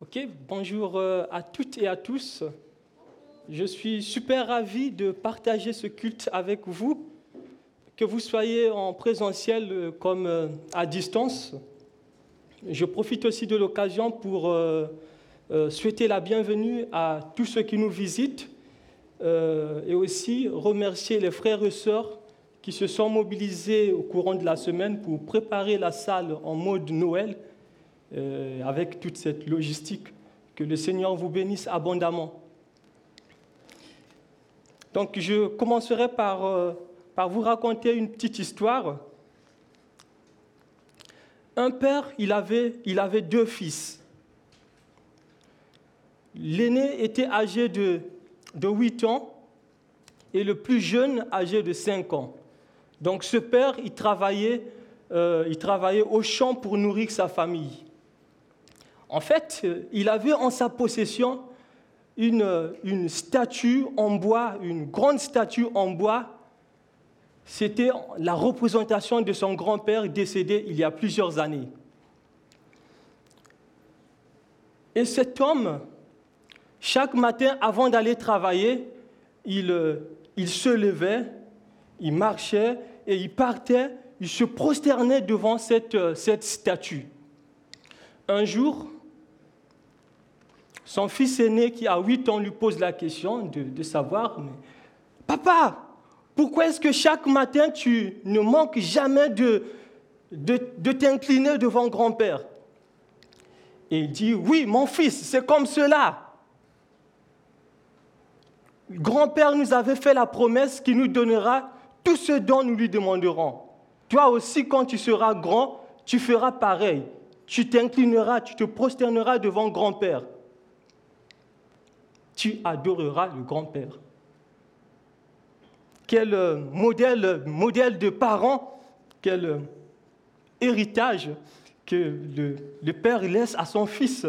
Ok, bonjour euh, à toutes et à tous. Je suis super ravi de partager ce culte avec vous, que vous soyez en présentiel euh, comme euh, à distance. Je profite aussi de l'occasion pour souhaiter la bienvenue à tous ceux qui nous visitent et aussi remercier les frères et sœurs qui se sont mobilisés au courant de la semaine pour préparer la salle en mode Noël euh, avec toute cette logistique. Que le Seigneur vous bénisse abondamment. Donc je commencerai par, euh, par vous raconter une petite histoire. Un père, il avait, il avait deux fils. L'aîné était âgé de, de 8 ans et le plus jeune âgé de 5 ans. Donc ce père, il travaillait, euh, il travaillait au champ pour nourrir sa famille. En fait, euh, il avait en sa possession une, une statue en bois, une grande statue en bois. C'était la représentation de son grand-père décédé il y a plusieurs années. Et cet homme, chaque matin avant d'aller travailler, il, euh, il se levait, il marchait et il partait, il se prosternait devant cette, euh, cette statue. Un jour, son fils aîné, qui a 8 ans, lui pose la question de, savoir, mais, Papa, pourquoi est-ce que chaque matin tu ne manques jamais de, de, t'incliner devant grand-père? Et il dit, oui, mon fils, c'est comme cela. Grand-père nous avait fait la promesse qu'il nous donnera tout ce dont nous lui demanderons. Toi aussi, quand tu seras grand, tu feras pareil. Tu t'inclineras, tu te prosterneras devant grand-père tu adoreras le grand-père. Quel euh, modèle, de parent, quel euh, héritage que le père laisse à son fils,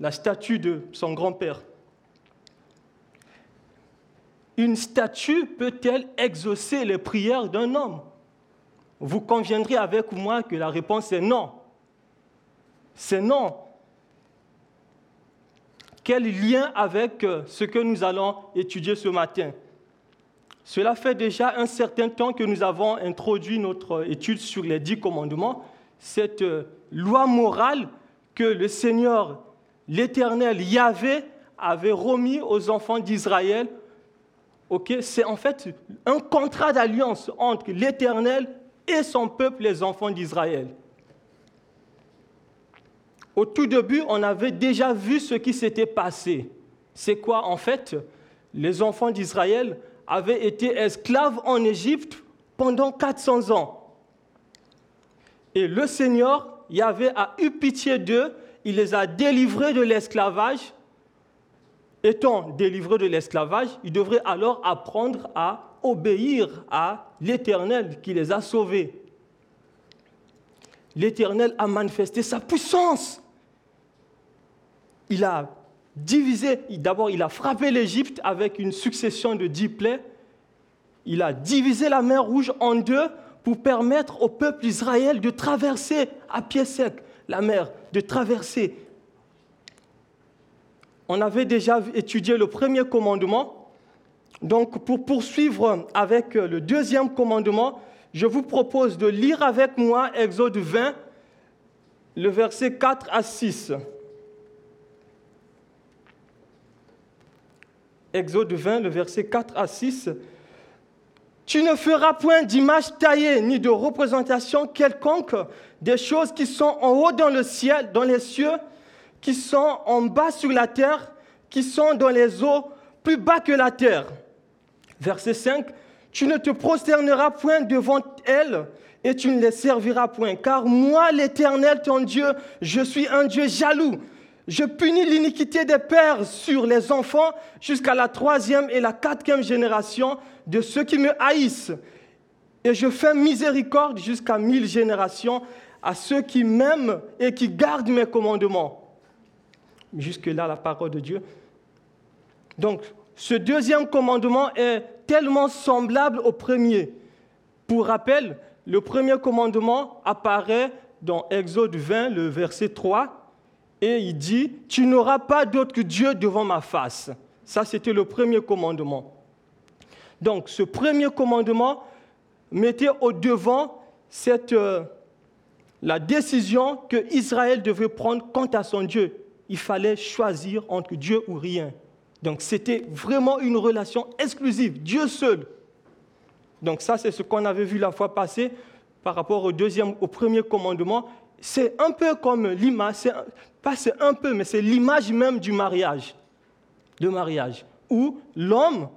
la statue de son grand-père. Une statue peut-elle exaucer les prières d'un homme? Vous conviendrez avec moi que la réponse est non. C'est non. Quel lien avec euh, ce que nous allons étudier ce matin Cela fait déjà un certain temps que nous avons introduit notre étude sur les dix commandements, cette euh, loi morale que le Seigneur, l'Éternel Yahvé, avait remis aux enfants d'Israël. C'est en fait un contrat d'alliance entre l'Éternel et son peuple, les enfants d'Israël. Au tout début, on avait déjà vu ce qui s'était passé. C'est quoi en fait? Les enfants d'Israël avaient été esclaves en Égypte pendant 400 ans. Et le Seigneur y avait eu pitié d'eux, il les a délivrés de l'esclavage. Étant délivrés de l'esclavage, ils devraient alors apprendre à obéir à l'Éternel qui les a sauvés. L'Éternel a manifesté sa puissance il a divisé, d'abord il a frappé l'Égypte avec une succession de dix plaies, il a divisé la mer Rouge en deux pour permettre au peuple d'Israël de traverser à pied sec la mer, de traverser. On avait déjà étudié le premier commandement. Donc pour poursuivre avec le deuxième commandement, je vous propose de lire avec moi Exode 20, le verset 4 à 6. Exode 20, le verset 4 à 6. Tu ne feras point d'image taillée ni de représentation quelconque des choses qui sont en haut dans le ciel, dans les cieux, qui sont en bas sur la terre, qui sont dans les eaux, plus bas que la terre. Verset 5. Tu ne te prosterneras point devant elles et tu ne les serviras point, car moi, l'Éternel, ton Dieu, je suis un Dieu jaloux, Je punis l'iniquité des pères sur les enfants jusqu'à la troisième et la quatrième génération de ceux qui me haïssent. Et je fais miséricorde jusqu'à mille générations à ceux qui m'aiment et qui gardent mes commandements. Jusque-là, la parole de Dieu. Donc, ce deuxième commandement est tellement semblable au premier. Pour rappel, le premier commandement apparaît dans Exode 20, le verset 3 et il dit, tu n'auras pas d'autre que Dieu devant ma face. Ça, c'était le premier commandement. Donc, ce premier commandement mettait au devant cette, euh, la décision que Israël devait prendre quant à son Dieu. Il fallait choisir entre Dieu ou rien. Donc, c'était vraiment une relation exclusive, Dieu seul. Donc, ça, c'est ce qu'on avait vu la fois passée par rapport au, deuxième, au premier commandement c'est un peu comme l'image, pas c'est un peu, mais c'est l'image même du mariage, de mariage, où l'homme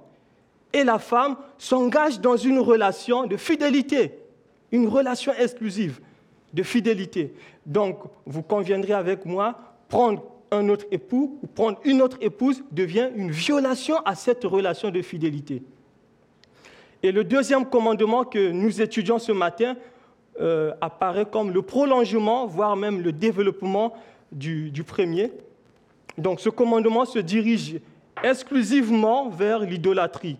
et la femme s'engagent dans une relation de fidélité, une relation exclusive de fidélité. Donc, vous conviendrez avec moi, prendre un autre époux ou prendre une autre épouse devient une violation à cette relation de fidélité. Et le deuxième commandement que nous étudions ce matin euh, apparaît comme le prolongement, voire même le développement du, premier. Donc ce commandement se dirige exclusivement vers l'idolâtrie,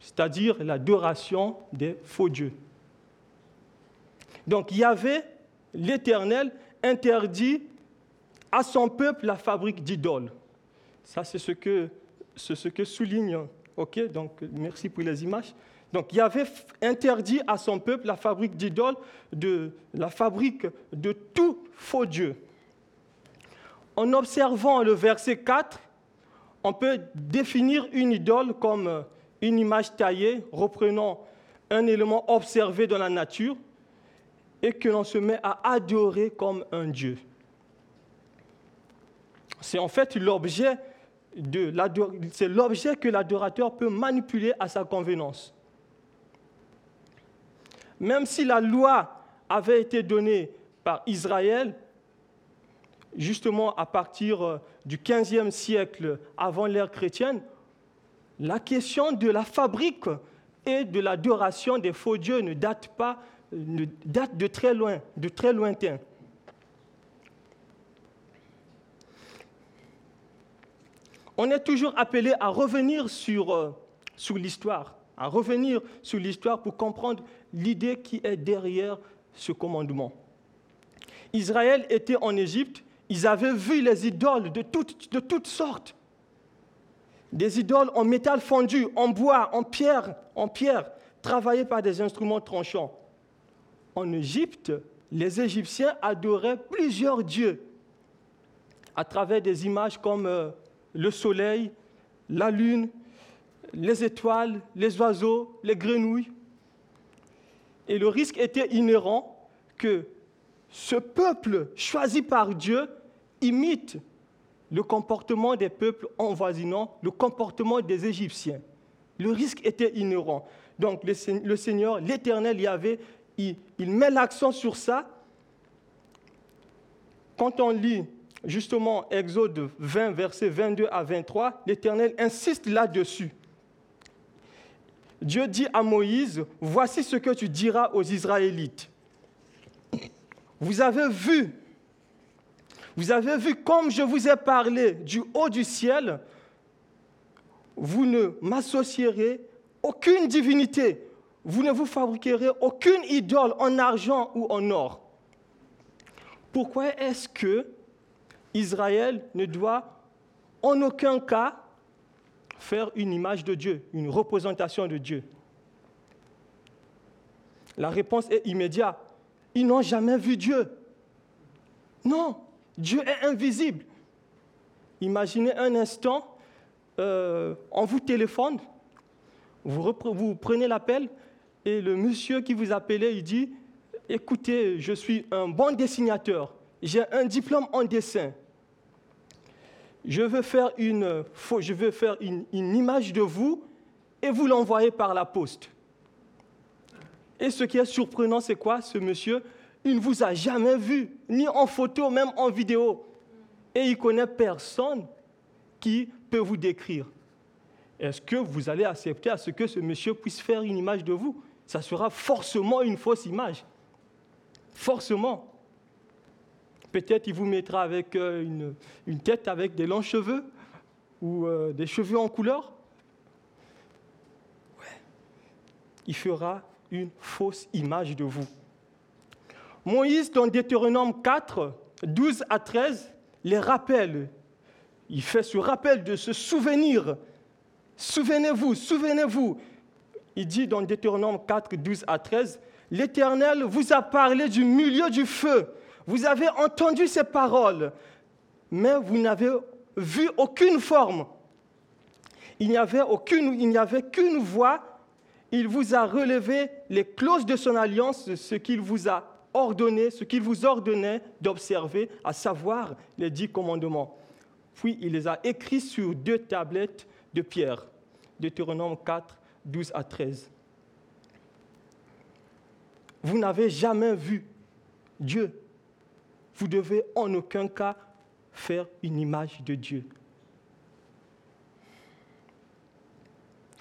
c'est-à-dire l'adoration des faux dieux. Donc il y avait l'Éternel interdit à son peuple la fabrique d'idoles. Ça, c'est ce que, ce que souligne. OK, donc merci pour les images. Donc il avait interdit à son peuple la fabrique d'idoles, de, la fabrique de tout faux Dieu. En observant le verset 4, on peut définir une idole comme une image taillée reprenant un élément observé dans la nature et que l'on se met à adorer comme un Dieu. C'est en fait l'objet que l'adorateur peut manipuler à sa convenance même si la loi avait été donnée par Israël, justement à partir euh, du 15e siècle avant l'ère chrétienne, la question de la fabrique et de l'adoration des faux dieux ne date pas, date de très loin, de très lointain. On est toujours appelé à revenir sur, euh, sur l'histoire, à revenir sur l'histoire pour comprendre l'idée qui est derrière ce commandement. Israël était en Égypte, ils avaient vu les idoles de toutes, de sortes. Des idoles en métal fondu, en bois, en pierre, en pierre, travaillées par des instruments tranchants. En Égypte, les Égyptiens adoraient plusieurs dieux à travers des images comme euh, le soleil, la lune, les étoiles, les oiseaux, les grenouilles. Et le risque était inhérent que ce peuple choisi par Dieu imite le comportement des peuples envoisinants, le comportement des Égyptiens. Le risque était inhérent. Donc le Seigneur, l'Éternel, y avait, il, il met l'accent sur ça. Quand on lit justement Exode 20, versets 22 à 23, l'Éternel insiste là-dessus. Dieu dit à Moïse, voici ce que tu diras aux Israélites. Vous avez vu, vous avez vu comme je vous ai parlé du haut du ciel, vous ne m'associerez aucune divinité, vous ne vous fabriquerez aucune idole en argent ou en or. Pourquoi est-ce que Israël ne doit en aucun cas faire une image de Dieu, une représentation de Dieu La réponse est immédiate. Ils n'ont jamais vu Dieu. Non, Dieu est invisible. Imaginez un instant, euh, on vous téléphone, vous, vous prenez l'appel et le monsieur qui vous appelait, il dit, écoutez, je suis un bon dessinateur, j'ai un diplôme en dessin je veux faire une, image de vous et vous l'envoyer par la poste. Et ce qui est surprenant, c'est quoi Ce monsieur, il ne vous a jamais vu, ni en photo, même en vidéo. et il connaît personne qui peut vous décrire. Est-ce que vous allez accepter à ce que ce monsieur puisse faire une image de vous? Ça sera forcément une fausse image. Forcément. Peut-être il vous mettra avec euh, une, tête avec des longs cheveux ou euh, des cheveux en couleur. Il fera une fausse image de vous. Moïse, dans Deutéronome 4, 12 à 13, les rappelle. Il fait ce rappel de se souvenir. Souvenez-vous, souvenez-vous. Il dit dans Deutéronome 4, 12 à 13, L'Éternel vous a parlé du milieu du feu. Vous avez entendu ces paroles, mais vous n'avez vu aucune forme. Il n'y avait, aucune, il n'y avait qu'une voix. Il vous a relevé les clauses de son alliance, ce qu'il vous a ordonné, ce qu'il vous ordonnait d'observer, à savoir les dix commandements. Puis il les a écrits sur deux tablettes de pierre. Deutéronome 4, 12 à 13. Vous n'avez jamais vu Dieu. Vous devez en aucun cas faire une image de Dieu.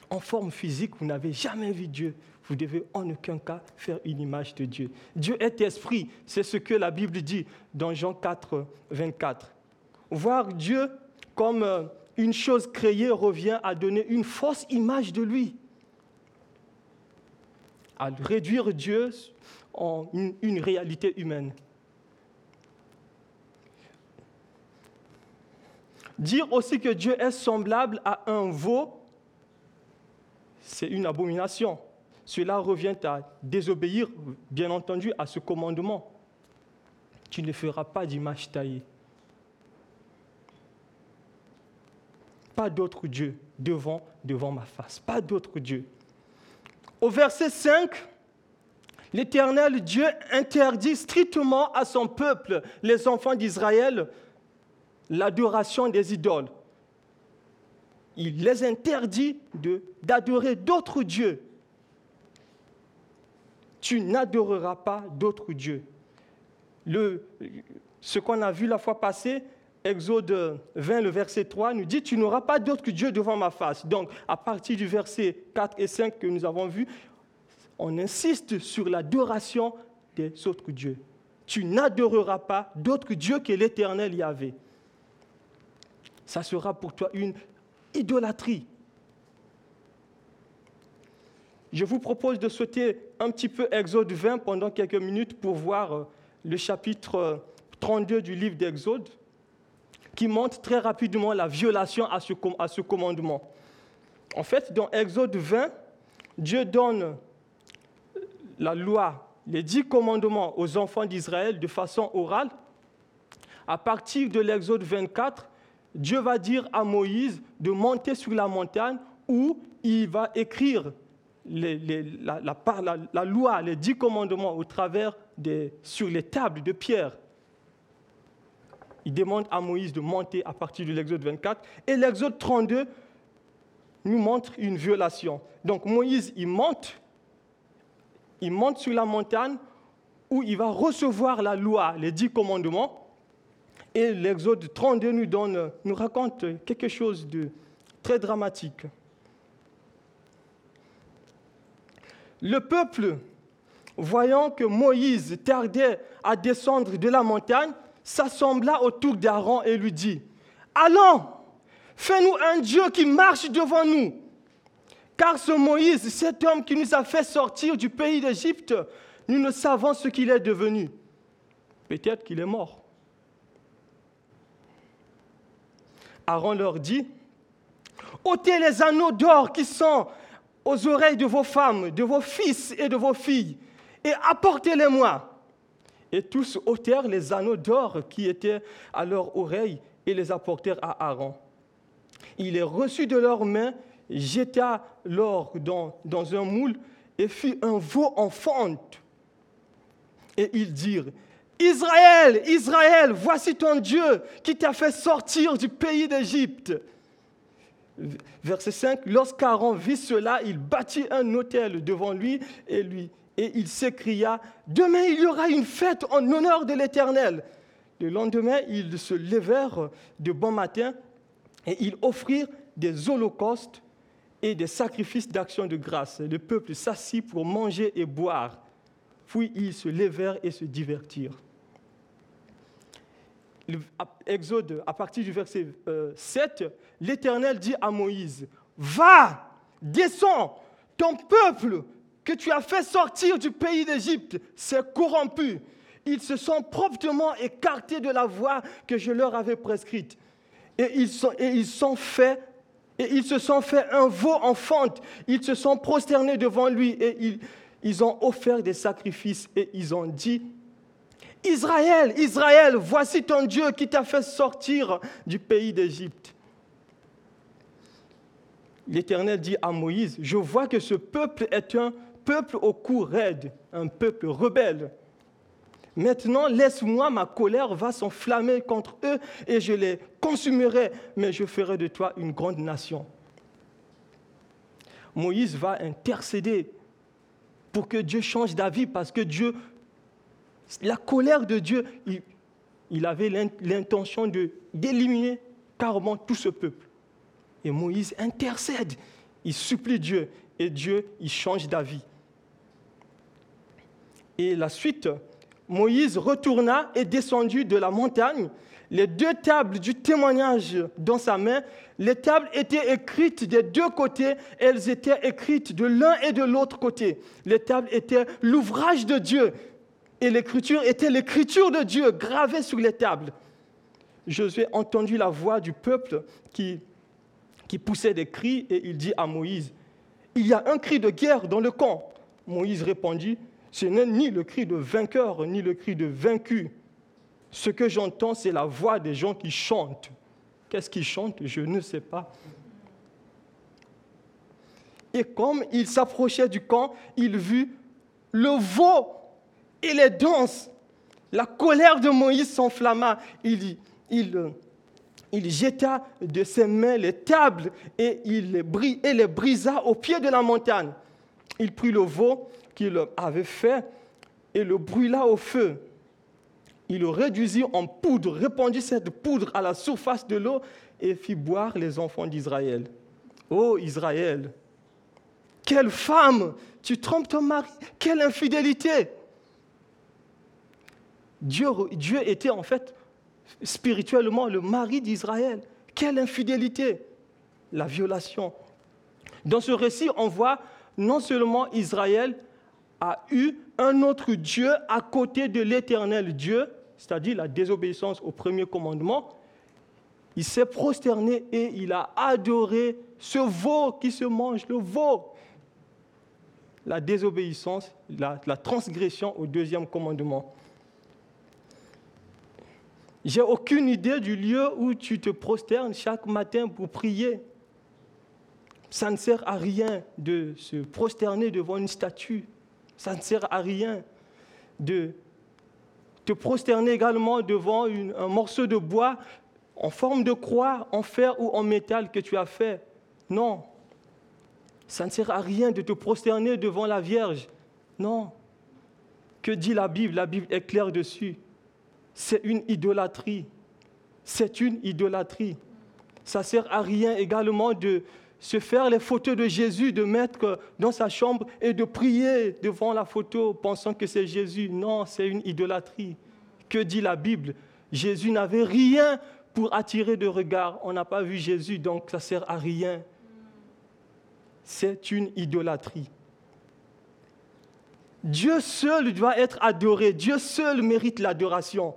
En forme physique, vous n'avez jamais vu Dieu vous devez en aucun cas faire une image de Dieu. Dieu est esprit, c'est ce que la Bible dit dans Jean 4, 24. Voir Dieu comme euh, une chose créée revient à donner une fausse image de lui, à réduire Dieu en une, une réalité humaine. Dire aussi que Dieu est semblable à un veau, c'est une abomination cela revient à désobéir, bien entendu, à ce commandement. Tu ne feras pas d'image taillée. Pas d'autre Dieu devant, devant ma face. Pas d'autre Dieu. Au verset 5, l'Éternel Dieu interdit strictement à son peuple, les enfants d'Israël, l'adoration des idoles. Il les interdit d'adorer d'autres dieux tu n'adoreras pas d'autres dieux. Ce qu'on a vu la fois passée, Exode 20, le verset 3, nous dit, tu n'auras pas d'autres dieux devant ma face. Donc, à partir du verset 4 et 5 que nous avons vu, on insiste sur l'adoration des autres dieux. Tu n'adoreras pas d'autres dieux que l'Éternel y avait. Ça sera pour toi une idolâtrie. Je vous propose de sauter un petit peu Exode 20 pendant quelques minutes pour voir euh, le chapitre 32 euh, du livre d'Exode, qui montre très rapidement la violation à ce, à ce commandement. En fait, dans Exode 20, Dieu donne la loi, les dix commandements aux enfants d'Israël de façon orale. À partir de l'Exode 24, Dieu va dire à Moïse de monter sur la montagne où il va écrire la, loi, les dix commandements au travers sur les tables de pierre. Il demande à Moïse de monter à partir de l'Exode 24. Et l'Exode 32 nous montre une violation. Donc Moïse, il monte, il monte sur la montagne où il va recevoir la loi, les dix commandements. Et l'Exode 32 nous, nous raconte quelque chose de très dramatique. Le peuple, voyant que Moïse tardait à descendre de la montagne, s'assembla autour d'Aaron et lui dit, Allons, fais-nous un Dieu qui marche devant nous. Car ce Moïse, cet homme qui nous a fait sortir du pays d'Égypte, nous ne savons ce qu'il est devenu. Peut-être qu'il est mort. Aaron leur dit, ôtez les anneaux d'or qui sont aux oreilles de vos femmes, de vos fils et de vos filles, et apportez-les-moi. Et tous ôtèrent les anneaux d'or qui étaient à leurs oreilles et les apportèrent à Aaron. Il les reçut de leurs mains, jeta l'or dans, dans un moule et fit un veau en fonte. Et ils dirent, Israël, Israël, voici ton Dieu qui t'a fait sortir du pays d'Égypte. Verset 5, lorsqu'Aaron vit cela, il bâtit un autel devant lui et lui, et il s'écria, Demain il y aura une fête en honneur de l'Éternel. Le lendemain, ils se levèrent de bon matin et ils offrirent des holocaustes et des sacrifices d'action de grâce. Le peuple s'assit pour manger et boire. Puis ils se levèrent et se divertirent. Exode, à partir du verset 7, euh, l'Éternel dit à Moïse, Va, descends, ton peuple que tu as fait sortir du pays d'Égypte s'est corrompu. Ils se sont promptement écartés de la voie que je leur avais prescrite. Et ils, sont, sont fait et ils se sont fait un veau en fente. Ils se sont prosternés devant lui et ils ont offert des sacrifices et ils ont dit, Israël, Israël, voici ton Dieu qui t'a fait sortir du pays d'Égypte. L'Éternel dit à Moïse, je vois que ce peuple est un peuple au cou raide, un peuple rebelle. Maintenant, laisse-moi, ma colère va s'enflammer contre eux et je les consumerai, mais je ferai de toi une grande nation. Moïse va intercéder pour que Dieu change d'avis parce que Dieu, la colère de Dieu, il, avait l'intention d'éliminer carrément tout ce peuple. Et Moïse intercède, il supplie Dieu et Dieu, il change d'avis. Et la suite, Moïse retourna et descendit de la montagne, les deux tables du témoignage dans sa main. Les tables étaient écrites des deux côtés, elles étaient écrites de l'un et de l'autre côté. Les tables étaient l'ouvrage de Dieu et l'écriture était l'écriture de Dieu gravée sur les tables. Josué entendu la voix du peuple qui, qui poussait des cris et il dit à Moïse, il y a un cri de guerre dans le camp. Moïse répondit, ce n'est ni le cri de vainqueur, ni le cri de vaincu. Ce que j'entends, c'est la voix des gens qui chantent. Qu'est-ce qu'ils chantent? Je ne sais pas. Et comme il s'approchait du camp, il vit le veau et les danses. La colère de Moïse s'enflamma. Il, il, il jeta de ses mains les tables et il les, et les brisa au pied de la montagne. Il prit le veau qu'il avait fait et le brûla au feu. Il le réduisit en poudre, répandit cette poudre à la surface de l'eau et fit boire les enfants d'Israël. Ô Israël, quelle femme, tu trompes ton mari, quelle infidélité. Dieu, était en fait spirituellement le mari d'Israël. Quelle infidélité, la violation. Dans ce récit, on voit non seulement Israël, a eu un autre Dieu à côté de l'éternel Dieu, c'est-à-dire la désobéissance au premier commandement, il s'est prosterné et il a adoré ce veau qui se mange, le veau. La désobéissance, la transgression au deuxième commandement. J'ai aucune idée du lieu où tu te prosternes chaque matin pour prier. Ça ne sert à rien de se prosterner devant une statue. Ça ne sert à rien de te prosterner également devant un morceau de bois en forme de croix, en fer ou en métal que tu as fait. Non. Ça ne sert à rien de te prosterner devant la Vierge. Non. Que dit la Bible? La Bible est claire dessus. C'est une idolâtrie. C'est une idolâtrie. Ça ne sert à rien également de, se faire les photos de Jésus, de mettre dans sa chambre et de prier devant la photo pensant que c'est Jésus. Non, c'est une idolâtrie. Que dit la Bible? Jésus n'avait rien pour attirer de regard. On n'a pas vu Jésus, donc ça ne sert à rien. C'est une idolâtrie. Dieu seul doit être adoré. Dieu seul mérite l'adoration.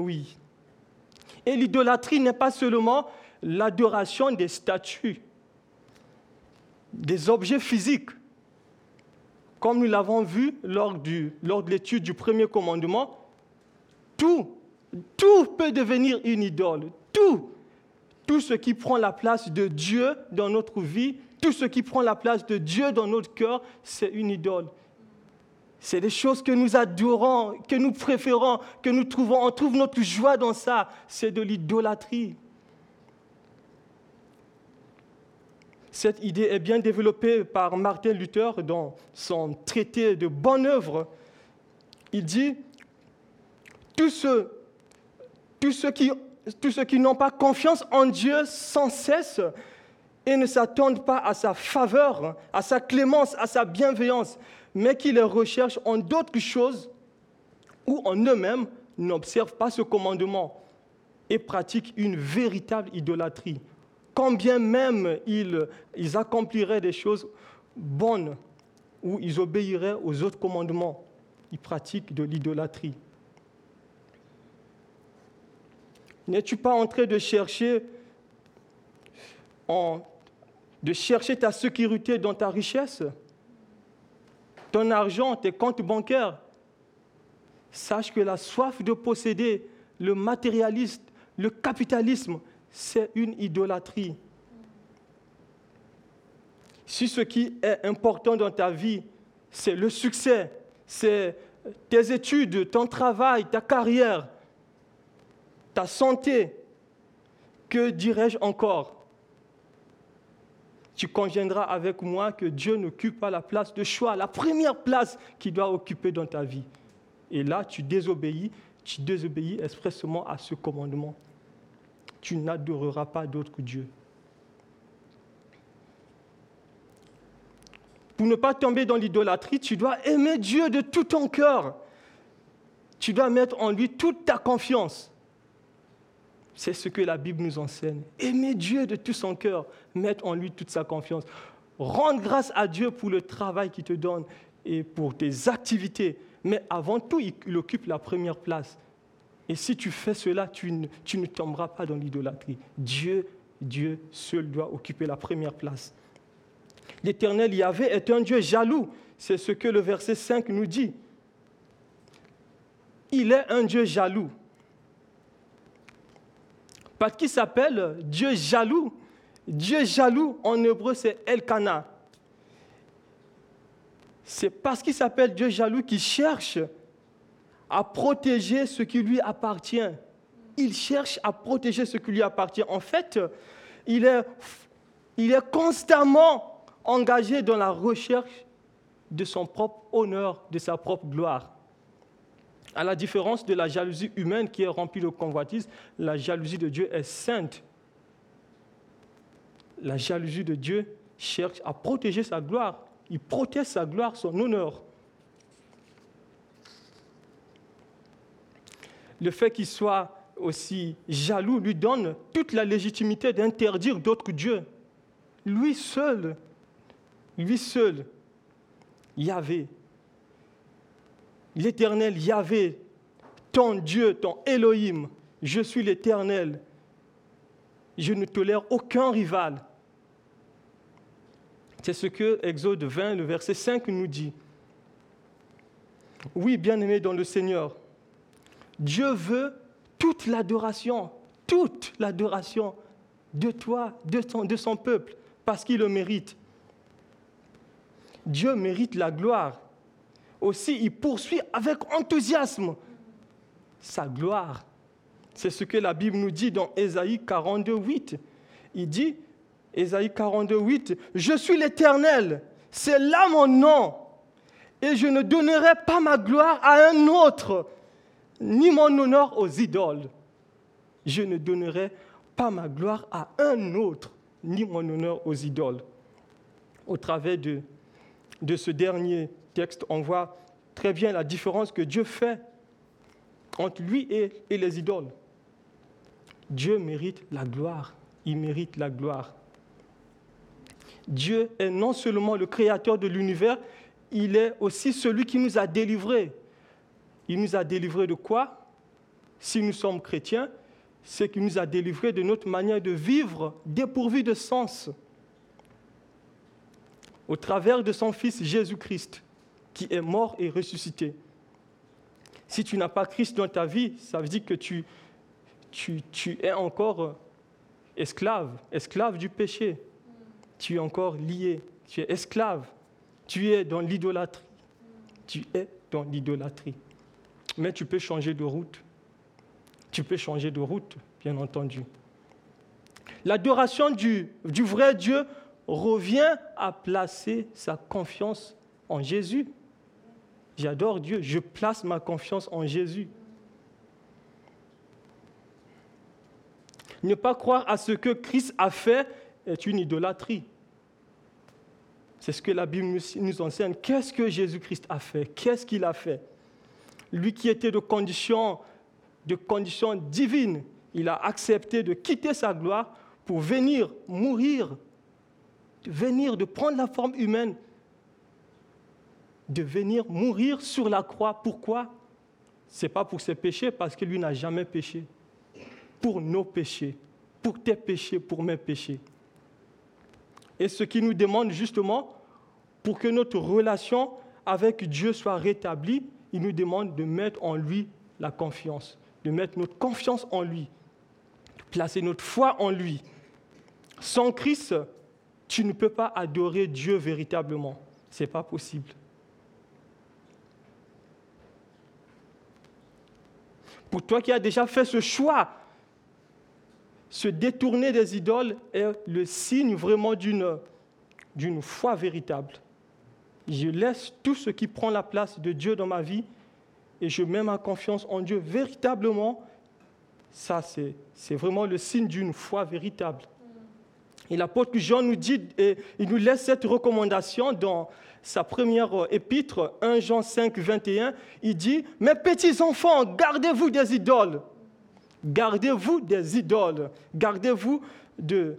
Oui. Et l'idolâtrie n'est pas seulement l'adoration des statues, des objets physiques. Comme nous l'avons vu lors, de l'étude du premier commandement, tout, tout peut devenir une idole. Tout, tout ce qui prend la place de Dieu dans notre vie, tout ce qui prend la place de Dieu dans notre cœur, c'est une idole. C'est des choses que nous adorons, que nous préférons, que nous trouvons. On trouve notre joie dans ça. C'est de l'idolâtrie. Cette idée est bien développée par Martin Luther dans son traité de bonne œuvre. Il dit, tous ceux, tous ceux qui, tous ceux qui n'ont pas confiance en Dieu sans cesse et ne s'attendent pas à sa faveur, à sa clémence, à sa bienveillance, mais qui les recherchent en d'autres choses ou en eux-mêmes n'observent pas ce commandement et pratiquent une véritable idolâtrie. Quand bien même ils, ils accompliraient des choses bonnes ou ils obéiraient aux autres commandements, ils pratiquent de l'idolâtrie. N'es-tu pas en train de chercher, de chercher ta sécurité dans ta richesse, ton argent, tes comptes bancaires Sache que la soif de posséder, le matérialiste, le capitalisme, c'est une idolâtrie. Si ce qui est important dans ta vie, c'est le succès, c'est tes études, ton travail, ta carrière, ta santé, que dirais-je encore? Tu conviendras avec moi que Dieu n'occupe pas la place de choix, la première place qu'il doit occuper dans ta vie. Et là, tu désobéis, tu désobéis expressément à ce commandement. Tu n'adoreras pas d'autre que Dieu. Pour ne pas tomber dans l'idolâtrie, tu dois aimer Dieu de tout ton cœur. Tu dois mettre en lui toute ta confiance. C'est ce que la Bible nous enseigne. Aimer Dieu de tout son cœur, mettre en lui toute sa confiance. Rendre grâce à Dieu pour le travail qu'il te donne et pour tes activités. Mais avant tout, il occupe la première place. Et si tu fais cela, tu ne, tomberas pas dans l'idolâtrie. Dieu, Dieu seul doit occuper la première place. L'Éternel Yahvé est un Dieu jaloux. C'est ce que le verset 5 nous dit. Il est un Dieu jaloux. Parce qu'il s'appelle Dieu jaloux. Dieu jaloux, en hébreu, c'est Elkana. C'est parce qu'il s'appelle Dieu jaloux qu'il cherche à protéger ce qui lui appartient. Il cherche à protéger ce qui lui appartient. En fait, il est, il est constamment engagé dans la recherche de son propre honneur, de sa propre gloire. À la différence de la jalousie humaine qui est remplie de convoitise, la jalousie de Dieu est sainte. La jalousie de Dieu cherche à protéger sa gloire. Il protège sa gloire, son honneur. Le fait qu'il soit aussi jaloux lui donne toute la légitimité d'interdire d'autres dieux. Lui seul, lui seul, Yahvé, l'Éternel Yahvé, ton Dieu, ton Elohim, je suis l'Éternel. Je ne tolère aucun rival. C'est ce que Exode 20, le verset 5 nous dit. Oui, bien-aimé dans le Seigneur, Dieu veut toute l'adoration, toute l'adoration de toi, de, de son peuple, parce qu'il le mérite. Dieu mérite la gloire aussi, il poursuit avec enthousiasme sa gloire. C'est ce que la Bible nous dit dans Ésaïe 42, 8. Il dit, Ésaïe 42, 8, Je suis l'Éternel, c'est là mon nom, et je ne donnerai pas ma gloire à un autre, ni mon honneur aux idoles. Je ne donnerai pas ma gloire à un autre, ni mon honneur aux idoles. Au travers de, de ce dernier texte, on voit très bien la différence que Dieu fait entre lui et, et les idoles. Dieu mérite la gloire. Il mérite la gloire. Dieu est non seulement le créateur de l'univers, il est aussi celui qui nous a délivrés. Il nous a délivrés de quoi? Si nous sommes chrétiens, c'est qu'il nous a délivrés de notre manière de vivre dépourvue de sens au travers de son Fils Jésus-Christ qui est mort et ressuscité. Si tu n'as pas Christ dans ta vie, ça veut dire que tu, tu, tu es encore euh, esclave, esclave du péché. Tu es encore lié, tu es esclave, tu es dans l'idolâtrie. Tu es dans l'idolâtrie. Mais tu peux changer de route. Tu peux changer de route, bien entendu. L'adoration du, du vrai Dieu revient à placer sa confiance en Jésus. J'adore Dieu. Je place ma confiance en Jésus. Ne pas croire à ce que Christ a fait est une idolâtrie. C'est ce que la Bible nous enseigne. Qu'est-ce que Jésus-Christ a fait? Qu'est-ce qu'il a fait? Lui qui était de condition, divine, il a accepté de quitter sa gloire pour venir mourir, venir, de prendre la forme humaine de venir mourir sur la croix. Pourquoi? Ce n'est pas pour ses péchés, parce que lui n'a jamais péché. Pour nos péchés, pour tes péchés, pour mes péchés. Et ce qui nous demande justement, pour que notre relation avec Dieu soit rétablie, il nous demande de mettre en lui la confiance, de mettre notre confiance en lui, de placer notre foi en lui. Sans Christ, tu ne peux pas adorer Dieu véritablement. Ce n'est pas possible. Pour toi qui as déjà fait ce choix se détourner des idoles est le signe vraiment d'une, foi véritable. Je laisse tout ce qui prend la place de Dieu dans ma vie et je mets ma confiance en Dieu véritablement. Ça, c'est vraiment le signe d'une foi véritable. Et l'apôtre Jean nous dit, et il nous laisse cette recommandation dans sa première épître, 1 Jean 5, 21. Il dit, Mes petits enfants, gardez-vous des idoles. Gardez-vous des idoles. Gardez-vous de,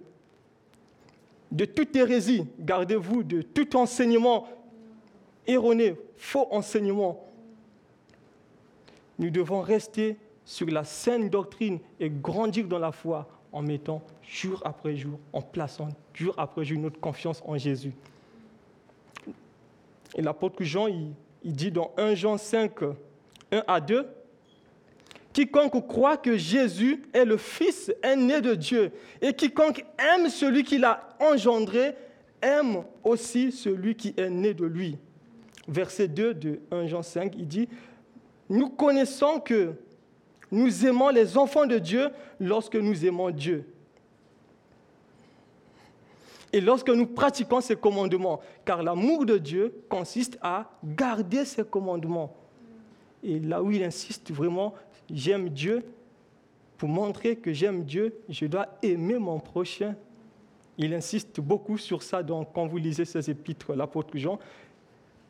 de toute hérésie. Gardez-vous de tout enseignement erroné, faux enseignement. Nous devons rester sur la saine doctrine et grandir dans la foi en mettant jour après jour, en plaçant jour après jour notre confiance en Jésus. Et l'apôtre Jean, il, dit dans 1 Jean 5, 1 à 2, Quiconque croit que Jésus est le Fils est né de Dieu. Et quiconque aime celui qui l'a engendré, aime aussi celui qui est né de lui. Verset 2 de 1 Jean 5, il dit, Nous connaissons que nous aimons les enfants de Dieu lorsque nous aimons Dieu. Et lorsque nous pratiquons ses commandements, car l'amour de Dieu consiste à garder ses commandements. Et là où il insiste vraiment, j'aime Dieu, pour montrer que j'aime Dieu, je dois aimer mon prochain. Il insiste beaucoup sur ça donc, quand vous lisez ces épîtres, l'apôtre Jean.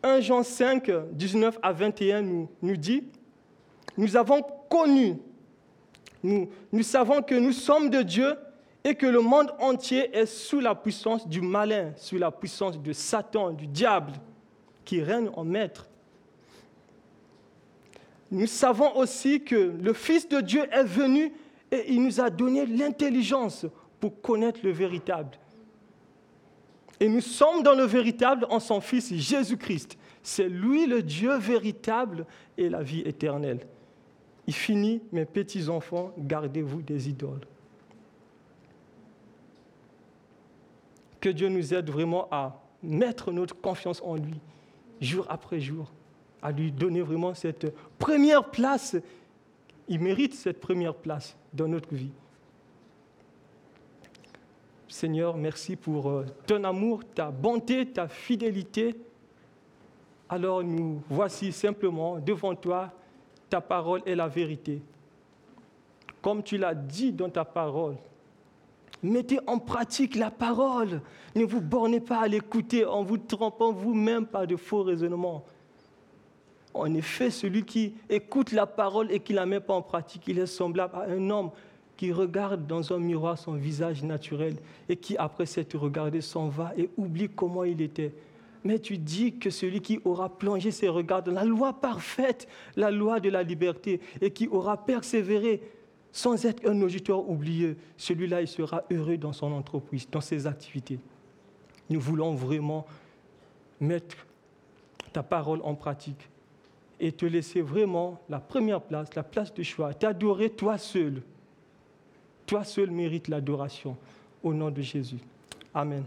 1 Jean 5, 19 à 21 nous, nous dit, nous avons nous, nous savons que nous sommes de Dieu et que le monde entier est sous la puissance du malin, sous la puissance de Satan, du diable, qui règne en maître nous savons aussi que le Fils de Dieu est venu et il nous a donné l'intelligence pour connaître le véritable. Et nous sommes dans le véritable en son Fils Jésus-Christ. C'est lui le Dieu véritable et la vie éternelle. Il finit, mes petits enfants, gardez-vous des idoles. Que Dieu nous aide vraiment à mettre notre confiance en lui, jour après jour à lui donner vraiment cette première place. Il mérite cette première place dans notre vie. Seigneur, merci pour euh, ton amour, ta bonté, ta fidélité. Alors nous voici simplement devant toi, ta parole est la vérité. Comme tu l'as dit dans ta parole, mettez en pratique la parole. Ne vous bornez pas à l'écouter en vous trompant vous-même par de faux raisonnements. En effet, celui qui écoute la parole et qui ne la met pas en pratique, il est semblable à un homme qui regarde dans un miroir son visage naturel et qui, après s'être regardé, s'en va et oublie comment il était. Mais tu dis que celui qui aura plongé ses regards dans la loi parfaite, la loi de la liberté, et qui aura persévéré sans être un auditeur oublié, celui-là, il sera heureux dans son entreprise, dans ses activités. Nous voulons vraiment mettre ta parole en pratique et te laisser vraiment la première place, la place de choix, t'adorer toi seul. Toi seul mérites l'adoration au nom de Jésus. Amen.